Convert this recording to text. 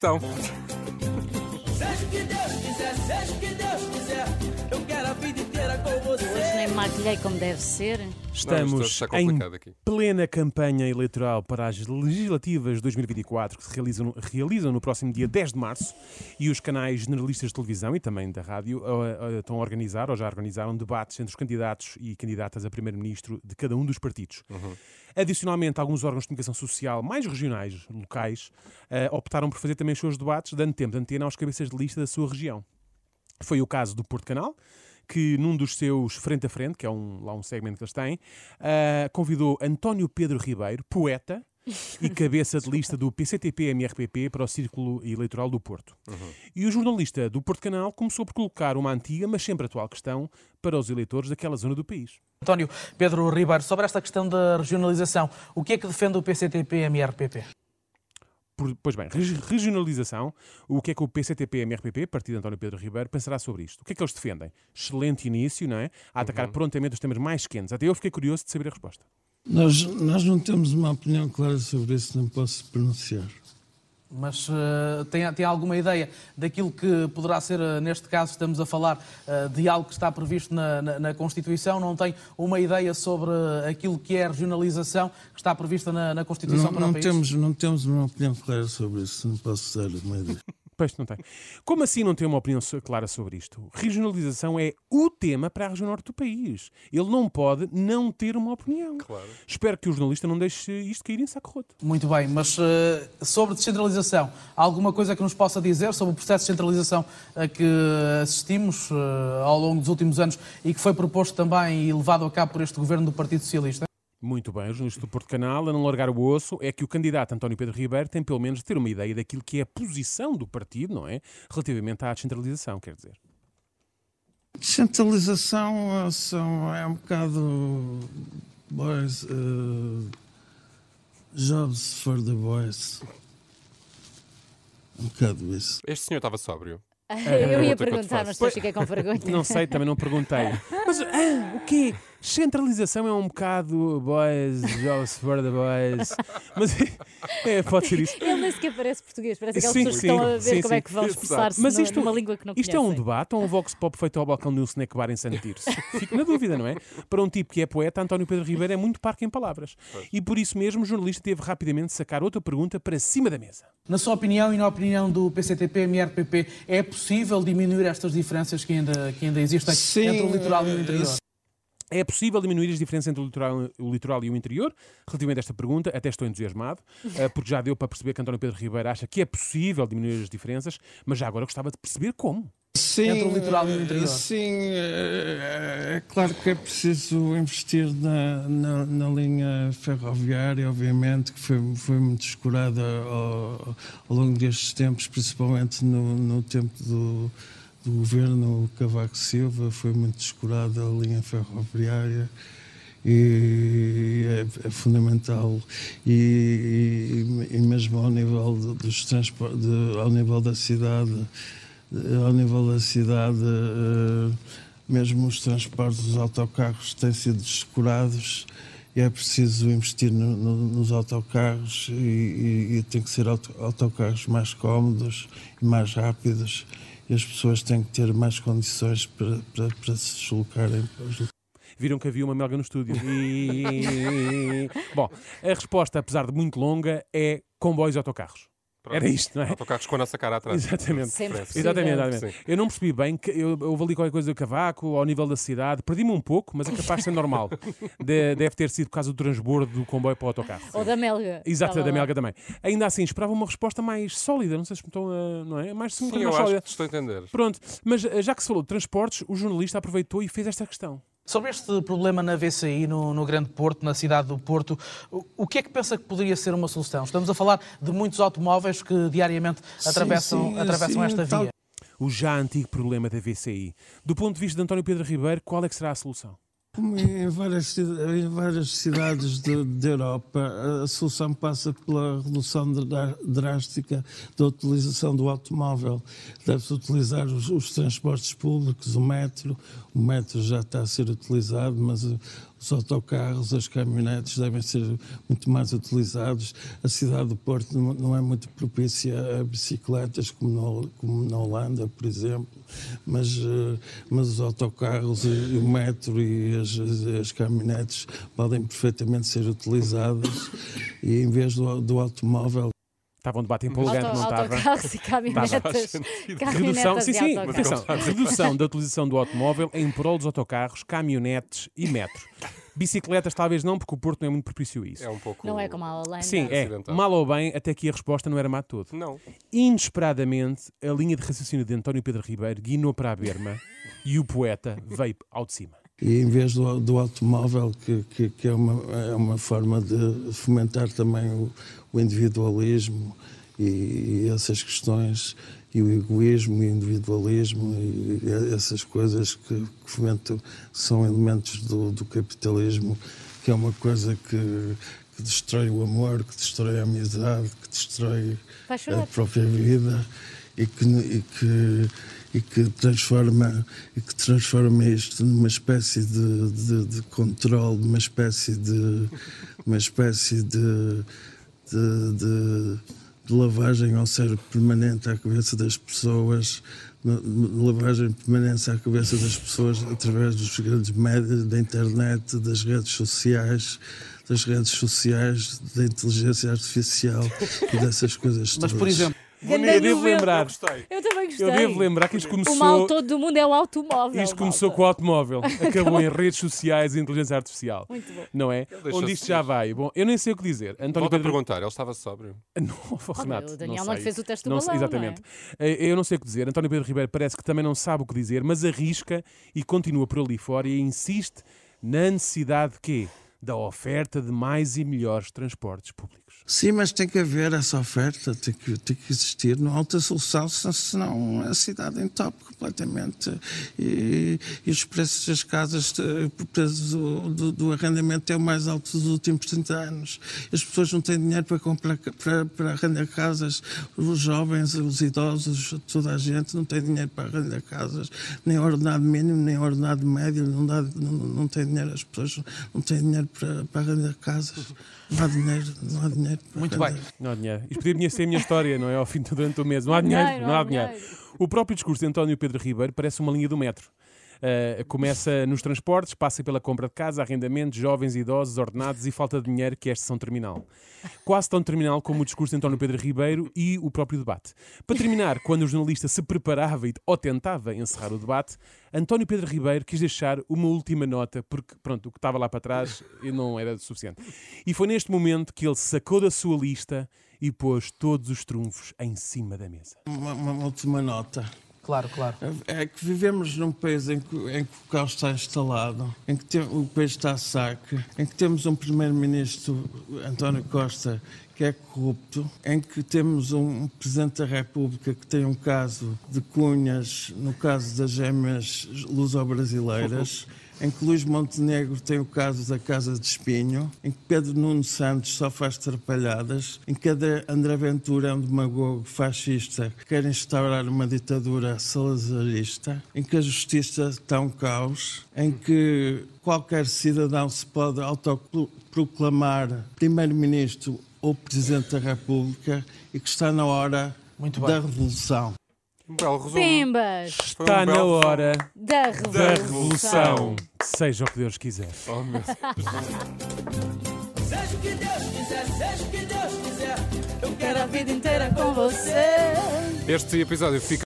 Então, Seja o que Deus quiser, seja o que Deus Maquilhei como deve ser. Não, Estamos está em aqui. plena campanha eleitoral para as legislativas de 2024 que se realizam, realizam no próximo dia 10 de março e os canais generalistas de televisão e também da rádio eh, eh, estão a organizar ou já organizaram debates entre os candidatos e candidatas a primeiro-ministro de cada um dos partidos. Adicionalmente, alguns órgãos de comunicação social mais regionais, locais, eh, optaram por fazer também os seus debates, dando tempo de antena aos cabeças de lista da sua região. Foi o caso do Porto Canal, que num dos seus frente a frente, que é um, lá um segmento que eles têm, ah, convidou António Pedro Ribeiro, poeta e cabeça de lista do PCTP-MRPP para o Círculo Eleitoral do Porto. E o jornalista do Porto Canal começou por colocar uma antiga, mas sempre atual questão para os eleitores daquela zona do país. António Pedro Ribeiro, sobre esta questão da regionalização, o que é que defende o PCTP-MRPP? Por- Pois bem, regi- regionalização, o que é que o PCTP-MRPP, Partido de António Pedro Ribeiro, pensará sobre isto? O que é que eles defendem? Excelente início, não é? A atacar prontamente os temas mais quentes. Até eu fiquei curioso de saber a resposta. Nós, nós não temos uma opinião clara sobre isso, não posso pronunciar. Mas eh, tem, tem alguma ideia daquilo que poderá ser, eh, neste caso, estamos a falar eh, de algo que está previsto na, na- na Constituição? Não tem uma ideia sobre aquilo que é a regionalização que está prevista na, na Constituição Não, para não o país? temos, não temos uma opinião clara sobre isso, não posso dar uma ideia. Pois não tem. Como assim não tem uma opinião clara sobre isto? Regionalização é o tema para a região norte do país. Ele não pode não ter uma opinião. Claro. Espero que o jornalista não deixe isto cair em saco roto. Muito bem, mas eh, sobre descentralização, há alguma coisa que nos possa dizer sobre o processo de descentralização a que assistimos eh, ao longo dos últimos anos e que foi proposto também e levado a cabo por este governo do Partido Socialista? Muito bem, o jornalista do Porto Canal, a não largar o osso, é que o candidato António Pedro Ribeiro tem pelo menos de ter uma ideia daquilo que é a posição do partido, não é? Relativamente à descentralização, quer dizer. Descentralização eh, são, é um bocado boys, eh, jobs for the boys. Um bocado isso. este senhor estava sóbrio. Eu ia perguntar, mas depois fiquei com vergonha. Não sei, também não perguntei. Mas ah, o quê? Centralização é um bocado boys, jobs for the boys. Mas é, pode ser isso. Ele nem sequer parece português, parece aquelas Sim, pessoas que sim, estão a ver sim, como é sim. que vão expressar-se Mas no- isto, numa língua que não isto é um debate ou um vox pop feito ao balcão de um snack bar em Santirce? Fico na dúvida, não é? Para um tipo que é poeta, António Pedro Ribeiro é muito parco em palavras. E por isso mesmo o jornalista teve rapidamente de sacar outra pergunta para cima da mesa. Na sua opinião e na opinião do PCTP-MRPP, é possível diminuir estas diferenças que ainda, que ainda existem Sim, entre o litoral e o interior? É possível diminuir as diferenças entre o litoral, o litoral e o interior? Relativamente a esta pergunta, até estou entusiasmado, eh, porque já deu para perceber que António Pedro Ribeiro acha que é possível diminuir as diferenças, mas já agora gostava de perceber como. Sim, Entre o litoral e o eh, interior. Sim, eh, é claro que é preciso investir na, na, na linha ferroviária, obviamente, que foi, foi muito escurada ao, ao longo destes tempos, principalmente no, no tempo do, do governo Cavaco Silva, foi muito escurada a linha ferroviária e é, é fundamental. E, e- e mesmo ao nível do- dos transportes, ao nível da cidade, ao nível da cidade, eh, mesmo os transportes, os autocarros têm sido descurados e é preciso investir no- no- nos autocarros e, e- e tem que ser auto- autocarros mais cómodos e mais rápidos e as pessoas têm que ter mais condições para, para, para se deslocarem Viram que havia uma melga no estúdio. E... Bom, a resposta, apesar de muito longa, é comboios e autocarros. Pronto. Era isto, não é? Autocarros com a nossa cara atrás. Exatamente. Sempre. Exatamente, exatamente. Sim. Eu não percebi bem que eu, eu houve ali qualquer coisa do cavaco, ao nível da cidade, perdi-me um pouco, mas é capaz de ser normal. De- deve ter sido por causa do transbordo do comboio para o autocarro. Ou da melga. Exato, Estava da lá. Melga também. Ainda assim, esperava uma resposta mais sólida, não sei se me estão a. Não é? Mais, Sim, eu mais acho sólida. que te estou a entender. Pronto, mas eh, já que se falou de transportes, o jornalista aproveitou e fez esta questão. Sobre este problema na VCI, no, no Grande Porto, na cidade do Porto, o, o que é que pensa que poderia ser uma solução? Estamos a falar de muitos automóveis que diariamente atravessam, sim, atravessam sim, esta tal- via. O já antigo problema da VCI. Do ponto de vista de António Pedro Ribeiro, qual é que será a solução? Como em várias, em várias cidades de- da Europa, a solução passa pela redução drástica da utilização do automóvel. Deve-se utilizar os, os transportes públicos, o metro. O metro já está a ser utilizado, mas os autocarros, as caminhonetes devem ser muito mais utilizados. A cidade do Porto não- é muito propícia a bicicletas como, na Holanda, por exemplo, mas, eh, mas os autocarros e, o metro e as, as, as caminhonetes podem perfeitamente ser utilizadas e em vez do, do automóvel Estava um debate empolgante, Auto- não estava? autocarros e caminhonetas. Redução, sim, sim, atenção, redução da utilização do automóvel em prol dos autocarros, caminhonetes e metro. Bicicletas talvez não, porque o Porto não é muito propício a isso. É um pouco. Não é como a Holanda. Sim, é. Ocidental. Mal ou bem, até que a resposta não era má de todo. Não. Inesperadamente, a linha de raciocínio de António Pedro Ribeiro guinou para a berma e o poeta veio ao de cima. E em vez do, do automóvel, que, que, que é, uma, é uma forma de fomentar também o, o individualismo e, e essas questões, e o egoísmo e o individualismo, e essas coisas que, que fomentam, são elementos do, do capitalismo, que é uma coisa que, que destrói o amor, que destrói a amizade, que destrói a própria vida e que, e que, e que transforma e que transforma isto numa espécie de, de, de controle, numa espécie de uma espécie de, de, de- de lavagem ao cérebro permanente à cabeça das pessoas, lavagem permanente à cabeça das pessoas através dos grandes médias, da internet, das redes sociais, das redes sociais, da inteligência artificial e dessas coisas Mas, todas. por exemplo, Ganda Eu devo lembrar, Eu também gostei. eu devo lembrar que isto O mal começou, todo do mundo é o automóvel. isto começou malta. com o automóvel, acabou em redes sociais e inteligência artificial. Muito bom. Não é? Onde isto já vai. Bom, eu nem sei o que dizer. António Volto a Pedro perguntar, ele estava sóbrio. Não, Renato. o Daniel não não fez o teste do Não balão, sei- não é? Exatamente. Eh, Eu não sei o que dizer. António Pedro Ribeiro parece que também não sabe o que dizer, mas arrisca e continua por ali fora e insiste na necessidade de quê? Da oferta de mais e melhores transportes públicos. Sim, mas tem que haver essa oferta, tem que, tem que existir. Há outra solução, se- senão a cidade entope completamente. E, e os preços das casas, o preço do, do, arrendamento é o mais alto dos últimos 30 anos. As pessoas não têm dinheiro para comprar, para, para arrendar casas. Os jovens, os idosos, toda a gente não tem dinheiro para arrendar casas. Nem ordenado mínimo, nem ordenado médio, não, dá, não, não tem dinheiro. As pessoas não têm dinheiro para, para arrendar casas. Não há dinheiro, não há dinheiro para muito bem. Não há dinheiro. Isto podia ser a minha história, não é? Ao fim de durante o mês. Não há dinheiro, não há dinheiro. O próprio discurso de António Pedro Ribeiro parece uma linha do metro. Uh, começa nos transportes, passa pela compra de casa, arrendamentos, jovens, idosos, ordenados e falta de dinheiro, que é a sessão terminal. Quase tão terminal como o discurso de António Pedro Ribeiro e o próprio debate. Para terminar, quando o jornalista se preparava e- ou tentava encerrar o debate, António Pedro Ribeiro quis deixar uma última nota, porque pronto, o que estava lá para trás não era suficiente. E foi neste momento que ele sacou da sua lista e pôs todos os trunfos em cima da mesa. Uma, uma última nota. Claro, claro. É que vivemos num país em que, em que o caos está instalado, em que tem- o país está a saque, em que temos um primeiro-ministro, António Costa, que é corrupto, em que temos um Presidente da República que tem um caso de cunhas, no caso das gêmeas luso-brasileiras, em que Luís Montenegro tem o caso da Casa de Espinho, em que Pedro Nuno Santos só faz trapalhadas, em que André Ventura é um demagogo fascista que quer instaurar uma ditadura salazarista, em que a justiça está um caos, em que qualquer cidadão se pode autoproclamar primeiro-ministro ou presidente da República e que está na hora da revolução. Um belo resumo. Pimbas Foi um Está na belo hora da revolução. da revolução. Seja o que Deus quiser. Oh, meu Seja o que Deus quiser, seja o que Deus quiser. Eu quero Quero a vida inteira com você. Este episódio fica.